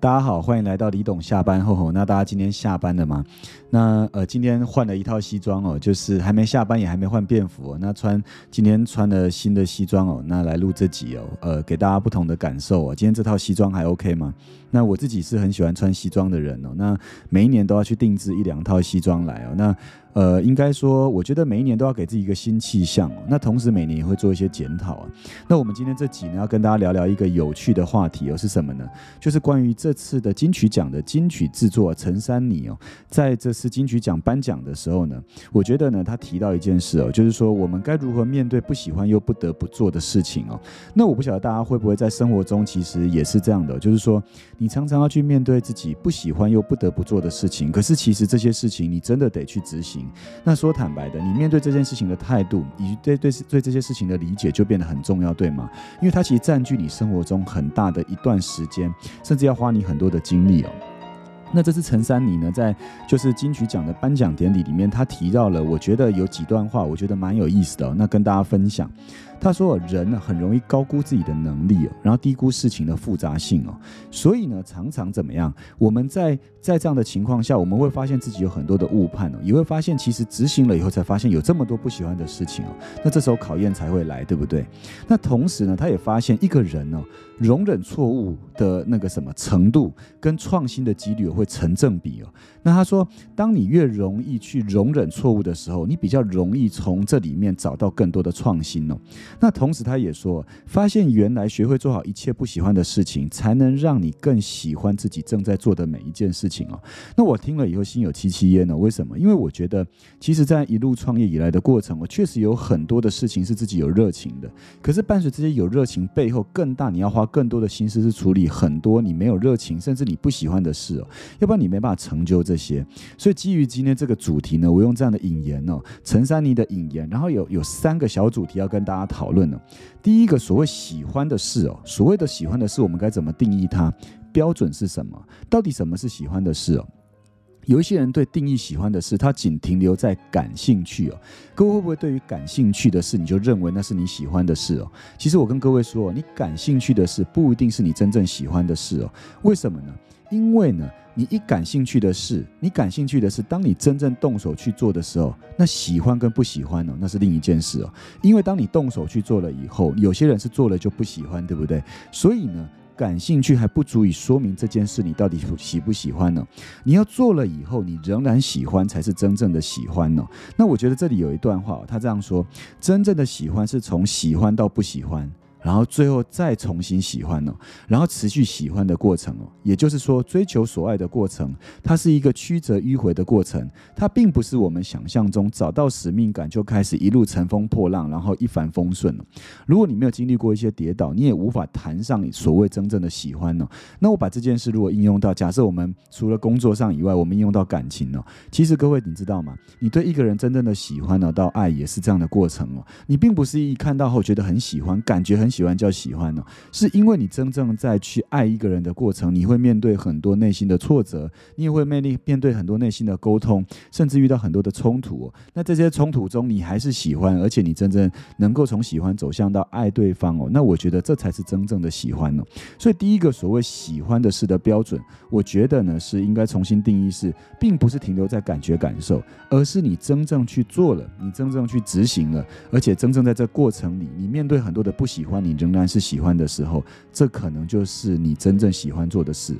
大家好，欢迎来到李董下班后吼。那大家今天下班了吗？那呃，今天换了一套西装哦，就是还没下班，也还没换便服哦。那穿今天穿了新的西装哦，那来录这集哦，呃，给大家不同的感受哦。今天这套西装还 OK 吗？那我自己是很喜欢穿西装的人哦。那每一年都要去定制一两套西装来哦。那呃，应该说，我觉得每一年都要给自己一个新气象哦。那同时每年也会做一些检讨啊。那我们今天这集呢，要跟大家聊聊一个有趣的话题哦，是什么呢？就是关于这次的金曲奖的金曲制作陈珊妮哦，在这次金曲奖颁奖的时候呢，我觉得呢，他提到一件事哦，就是说我们该如何面对不喜欢又不得不做的事情哦。那我不晓得大家会不会在生活中其实也是这样的，就是说你常常要去面对自己不喜欢又不得不做的事情，可是其实这些事情你真的得去执行。那说坦白的，你面对这件事情的态度，以及对对对这些事情的理解，就变得很重要，对吗？因为它其实占据你生活中很大的一段时间，甚至要花你很多的精力哦。那这次陈珊妮呢，在就是金曲奖的颁奖典礼里面，她提到了，我觉得有几段话，我觉得蛮有意思的，那跟大家分享。他说：“人呢很容易高估自己的能力哦，然后低估事情的复杂性哦，所以呢常常怎么样？我们在在这样的情况下，我们会发现自己有很多的误判哦，也会发现其实执行了以后才发现有这么多不喜欢的事情哦。那这时候考验才会来，对不对？那同时呢，他也发现一个人呢容忍错误的那个什么程度跟创新的几率会成正比哦。那他说，当你越容易去容忍错误的时候，你比较容易从这里面找到更多的创新哦。”那同时，他也说，发现原来学会做好一切不喜欢的事情，才能让你更喜欢自己正在做的每一件事情哦。那我听了以后心有戚戚焉呢？为什么？因为我觉得，其实，在一路创业以来的过程，我确实有很多的事情是自己有热情的。可是，伴随这些有热情背后，更大你要花更多的心思去处理很多你没有热情，甚至你不喜欢的事哦。要不然你没办法成就这些。所以，基于今天这个主题呢，我用这样的引言哦，陈珊妮的引言，然后有有三个小主题要跟大家讨。讨论呢第一个所谓喜欢的事哦，所谓的喜欢的事，我们该怎么定义它？标准是什么？到底什么是喜欢的事哦？有一些人对定义喜欢的事，他仅停留在感兴趣哦。各位会不会对于感兴趣的事，你就认为那是你喜欢的事哦？其实我跟各位说，你感兴趣的事不一定是你真正喜欢的事哦。为什么呢？因为呢。你一感兴趣的事，你感兴趣的是，当你真正动手去做的时候，那喜欢跟不喜欢呢，那是另一件事哦。因为当你动手去做了以后，有些人是做了就不喜欢，对不对？所以呢，感兴趣还不足以说明这件事你到底喜不喜欢呢。你要做了以后，你仍然喜欢，才是真正的喜欢呢。那我觉得这里有一段话，他这样说：真正的喜欢是从喜欢到不喜欢。然后最后再重新喜欢哦，然后持续喜欢的过程哦，也就是说追求所爱的过程，它是一个曲折迂回的过程，它并不是我们想象中找到使命感就开始一路乘风破浪，然后一帆风顺了。如果你没有经历过一些跌倒，你也无法谈上你所谓真正的喜欢哦。那我把这件事如果应用到，假设我们除了工作上以外，我们应用到感情哦？其实各位你知道吗？你对一个人真正的喜欢呢，到爱也是这样的过程哦。你并不是一看到后觉得很喜欢，感觉很。喜欢叫喜欢呢，是因为你真正在去爱一个人的过程，你会面对很多内心的挫折，你也会面临面对很多内心的沟通，甚至遇到很多的冲突。那这些冲突中，你还是喜欢，而且你真正能够从喜欢走向到爱对方哦。那我觉得这才是真正的喜欢呢。所以第一个所谓喜欢的事的标准，我觉得呢是应该重新定义，是并不是停留在感觉感受，而是你真正去做了，你真正去执行了，而且真正在这过程里，你面对很多的不喜欢。你仍然是喜欢的时候，这可能就是你真正喜欢做的事。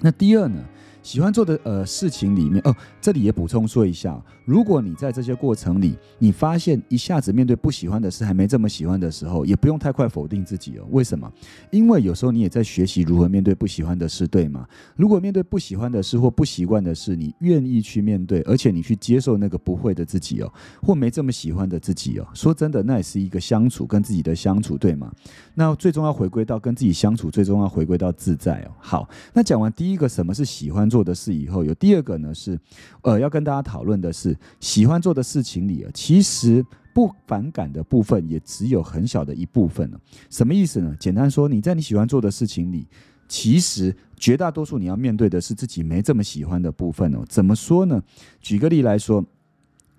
那第二呢？喜欢做的呃事情里面哦，这里也补充说一下，如果你在这些过程里，你发现一下子面对不喜欢的事还没这么喜欢的时候，也不用太快否定自己哦。为什么？因为有时候你也在学习如何面对不喜欢的事，对吗？如果面对不喜欢的事或不习惯的事，你愿意去面对，而且你去接受那个不会的自己哦，或没这么喜欢的自己哦，说真的，那也是一个相处跟自己的相处，对吗？那最终要回归到跟自己相处，最终要回归到自在哦。好，那讲完第一个什么是喜欢。做的事以后有第二个呢，是呃要跟大家讨论的是，喜欢做的事情里，其实不反感的部分也只有很小的一部分了。什么意思呢？简单说，你在你喜欢做的事情里，其实绝大多数你要面对的是自己没这么喜欢的部分哦。怎么说呢？举个例来说，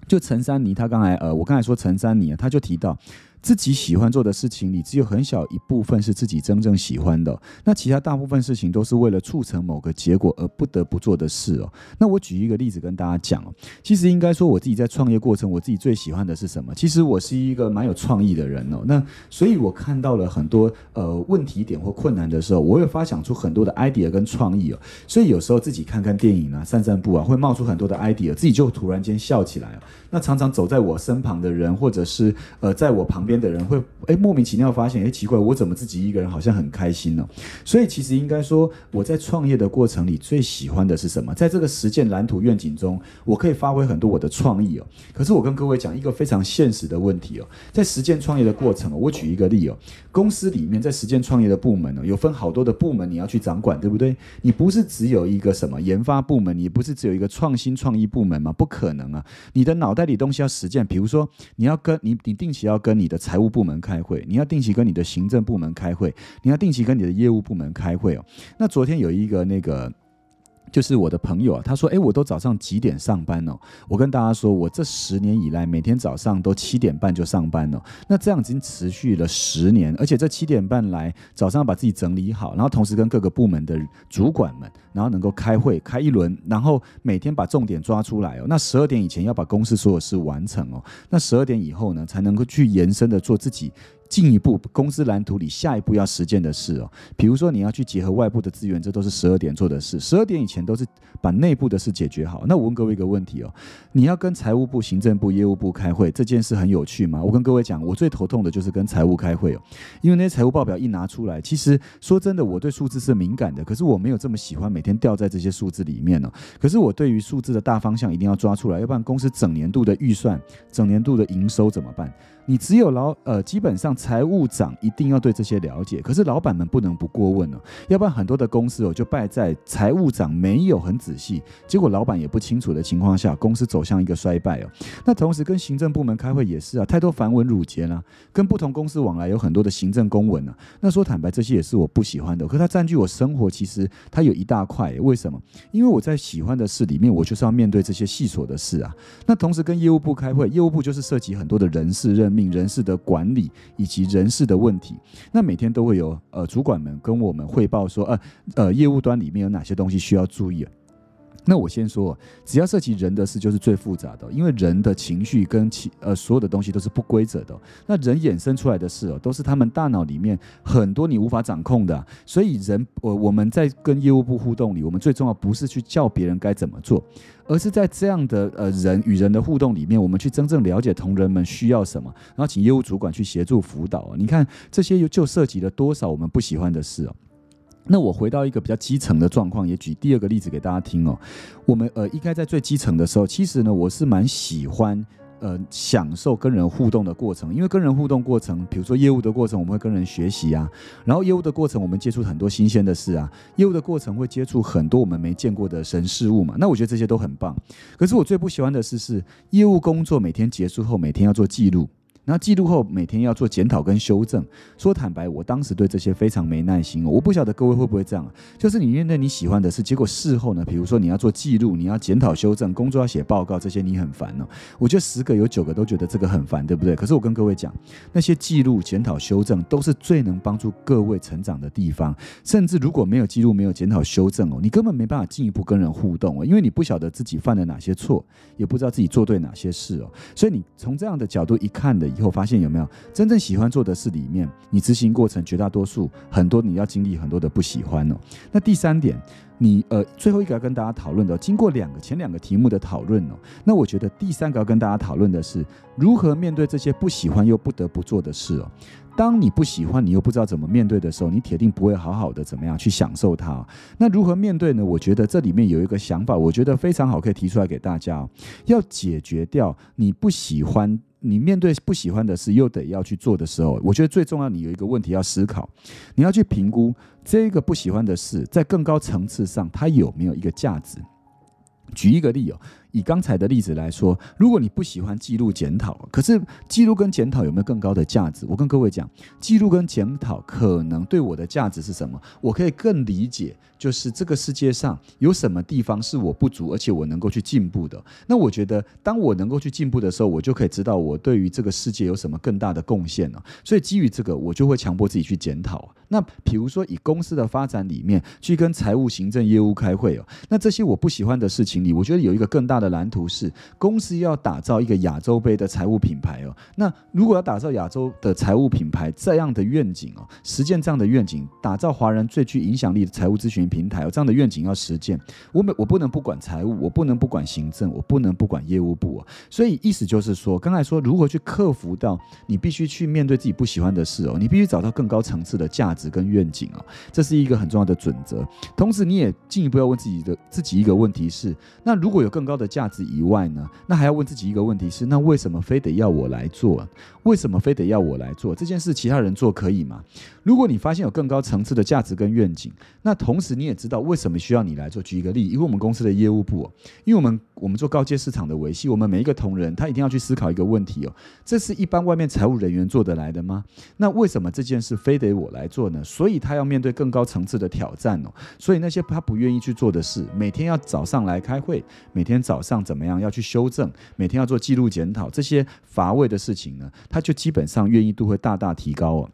就陈珊妮，他刚才呃，我刚才说陈珊妮啊，他就提到。自己喜欢做的事情里，只有很小一部分是自己真正喜欢的，那其他大部分事情都是为了促成某个结果而不得不做的事哦。那我举一个例子跟大家讲哦，其实应该说我自己在创业过程，我自己最喜欢的是什么？其实我是一个蛮有创意的人哦。那所以我看到了很多呃问题点或困难的时候，我会发想出很多的 idea 跟创意哦。所以有时候自己看看电影啊，散散步啊，会冒出很多的 idea，自己就突然间笑起来哦。那常常走在我身旁的人，或者是呃在我旁边边的人，会哎莫名其妙发现，哎奇怪，我怎么自己一个人好像很开心呢？所以其实应该说，我在创业的过程里最喜欢的是什么？在这个实践蓝图愿景中，我可以发挥很多我的创意哦。可是我跟各位讲一个非常现实的问题哦，在实践创业的过程哦，我举一个例哦，公司里面在实践创业的部门哦，有分好多的部门你要去掌管，对不对？你不是只有一个什么研发部门，你不是只有一个创新创意部门吗？不可能啊！你的脑袋。里东西要实践，比如说你要跟你你定期要跟你的财务部门开会，你要定期跟你的行政部门开会，你要定期跟你的业务部门开会哦。那昨天有一个那个。就是我的朋友啊，他说：“哎，我都早上几点上班哦？”我跟大家说，我这十年以来每天早上都七点半就上班了。那这样已经持续了十年，而且这七点半来早上把自己整理好，然后同时跟各个部门的主管们，然后能够开会开一轮，然后每天把重点抓出来哦。那十二点以前要把公司所有事完成哦。那十二点以后呢，才能够去延伸的做自己。进一步公司蓝图里下一步要实践的事哦，比如说你要去结合外部的资源，这都是十二点做的事。十二点以前都是把内部的事解决好。那我问各位一个问题哦，你要跟财务部、行政部、业务部开会，这件事很有趣吗？我跟各位讲，我最头痛的就是跟财务开会哦，因为那些财务报表一拿出来，其实说真的，我对数字是敏感的，可是我没有这么喜欢每天掉在这些数字里面哦。可是我对于数字的大方向一定要抓出来，要不然公司整年度的预算、整年度的营收怎么办？你只有老呃，基本上财务长一定要对这些了解，可是老板们不能不过问哦，要不然很多的公司哦就败在财务长没有很仔细，结果老板也不清楚的情况下，公司走向一个衰败哦。那同时跟行政部门开会也是啊，太多繁文缛节啦，跟不同公司往来有很多的行政公文啊。那说坦白，这些也是我不喜欢的，可它占据我生活，其实它有一大块。为什么？因为我在喜欢的事里面，我就是要面对这些细琐的事啊。那同时跟业务部开会，业务部就是涉及很多的人事任。命人事的管理以及人事的问题，那每天都会有呃主管们跟我们汇报说，呃呃业务端里面有哪些东西需要注意。那我先说，只要涉及人的事，就是最复杂的，因为人的情绪跟其呃所有的东西都是不规则的。那人衍生出来的事哦，都是他们大脑里面很多你无法掌控的。所以人，我我们在跟业务部互动里，我们最重要不是去叫别人该怎么做，而是在这样的呃人与人的互动里面，我们去真正了解同仁们需要什么，然后请业务主管去协助辅导。你看这些就涉及了多少我们不喜欢的事哦。那我回到一个比较基层的状况，也举第二个例子给大家听哦。我们呃应该在最基层的时候，其实呢我是蛮喜欢呃享受跟人互动的过程，因为跟人互动过程，比如说业务的过程，我们会跟人学习啊，然后业务的过程，我们接触很多新鲜的事啊，业务的过程会接触很多我们没见过的神事物嘛。那我觉得这些都很棒。可是我最不喜欢的事是业务工作每天结束后，每天要做记录。那记录后每天要做检讨跟修正。说坦白，我当时对这些非常没耐心哦。我不晓得各位会不会这样，就是你面对你喜欢的事，结果事后呢，比如说你要做记录，你要检讨修正，工作要写报告，这些你很烦哦。我觉得十个有九个都觉得这个很烦，对不对？可是我跟各位讲，那些记录、检讨、修正都是最能帮助各位成长的地方。甚至如果没有记录、没有检讨、修正哦，你根本没办法进一步跟人互动哦，因为你不晓得自己犯了哪些错，也不知道自己做对哪些事哦。所以你从这样的角度一看的。以后发现有没有真正喜欢做的事里面，你执行过程绝大多数很多你要经历很多的不喜欢哦。那第三点，你呃最后一个要跟大家讨论的，经过两个前两个题目的讨论哦，那我觉得第三个要跟大家讨论的是如何面对这些不喜欢又不得不做的事哦。当你不喜欢，你又不知道怎么面对的时候，你铁定不会好好的怎么样去享受它。那如何面对呢？我觉得这里面有一个想法，我觉得非常好，可以提出来给大家哦。要解决掉你不喜欢。你面对不喜欢的事，又得要去做的时候，我觉得最重要，你有一个问题要思考，你要去评估这个不喜欢的事，在更高层次上，它有没有一个价值？举一个例哦。以刚才的例子来说，如果你不喜欢记录检讨，可是记录跟检讨有没有更高的价值？我跟各位讲，记录跟检讨可能对我的价值是什么？我可以更理解，就是这个世界上有什么地方是我不足，而且我能够去进步的。那我觉得，当我能够去进步的时候，我就可以知道我对于这个世界有什么更大的贡献了。所以基于这个，我就会强迫自己去检讨。那比如说，以公司的发展里面去跟财务、行政、业务开会哦，那这些我不喜欢的事情里，我觉得有一个更大的蓝图是，公司要打造一个亚洲杯的财务品牌哦。那如果要打造亚洲的财务品牌这样的愿景哦，实践这样的愿景，打造华人最具影响力的财务咨询平台哦，这样的愿景要实践，我每我不能不管财务，我不能不管行政，我不能不管业务部哦。所以意思就是说，刚才说如何去克服到你必须去面对自己不喜欢的事哦，你必须找到更高层次的价值跟愿景哦。这是一个很重要的准则。同时，你也进一步要问自己的自己一个问题是：那如果有更高的价值以外呢？那还要问自己一个问题是：那为什么非得要我来做？为什么非得要我来做这件事？其他人做可以吗？如果你发现有更高层次的价值跟愿景，那同时你也知道为什么需要你来做。举一个例，因为我们公司的业务部，因为我们我们做高阶市场的维系，我们每一个同仁他一定要去思考一个问题哦：这是一般外面财务人员做得来的吗？那为什么这件事非得我来做呢？所以他要面对更高层次的挑战哦。所以那些他不愿意去做的事，每天要早上来开会，每天早上怎么样要去修正，每天要做记录检讨，这些乏味的事情呢，他就基本上愿意度会大大提高哦。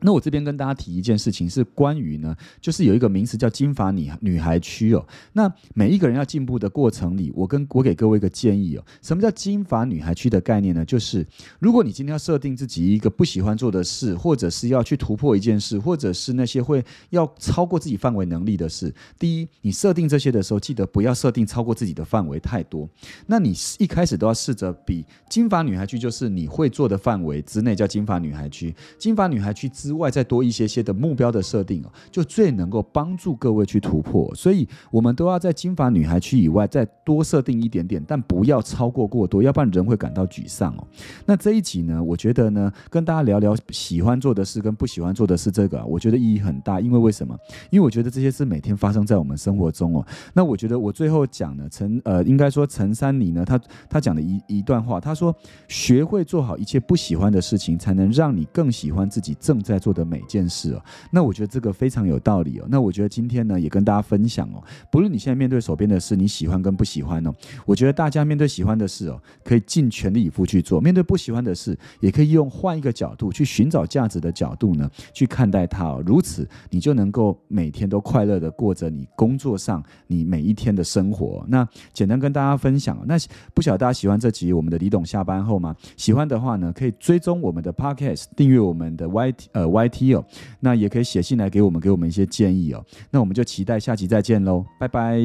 那我这边跟大家提一件事情，是关于呢，就是有一个名词叫金发女女孩区哦。那每一个人要进步的过程里，我跟我给各位一个建议哦。什么叫金发女孩区的概念呢？就是如果你今天要设定自己一个不喜欢做的事，或者是要去突破一件事，或者是那些会要超过自己范围能力的事，第一，你设定这些的时候，记得不要设定超过自己的范围太多。那你一开始都要试着比金发女孩区，就是你会做的范围之内叫金发女孩区，金发女孩区之。之外，再多一些些的目标的设定哦，就最能够帮助各位去突破。所以，我们都要在金发女孩区以外再多设定一点点，但不要超过过多，要不然人会感到沮丧哦。那这一集呢，我觉得呢，跟大家聊聊喜欢做的事跟不喜欢做的事，这个我觉得意义很大。因为为什么？因为我觉得这些事每天发生在我们生活中哦。那我觉得我最后讲呢，陈呃，应该说陈三妮呢，他他讲的一一段话，他说：学会做好一切不喜欢的事情，才能让你更喜欢自己正在。做的每件事哦，那我觉得这个非常有道理哦。那我觉得今天呢，也跟大家分享哦，不论你现在面对手边的事，你喜欢跟不喜欢哦，我觉得大家面对喜欢的事哦，可以尽全力以赴去做；面对不喜欢的事，也可以用换一个角度去寻找价值的角度呢，去看待它哦。如此，你就能够每天都快乐的过着你工作上你每一天的生活。那简单跟大家分享，那不晓得大家喜欢这集我们的李董下班后吗？喜欢的话呢，可以追踪我们的 Podcast，订阅我们的 Y T 呃。Y T 哦，那也可以写信来给我们，给我们一些建议哦。那我们就期待下期再见喽，拜拜。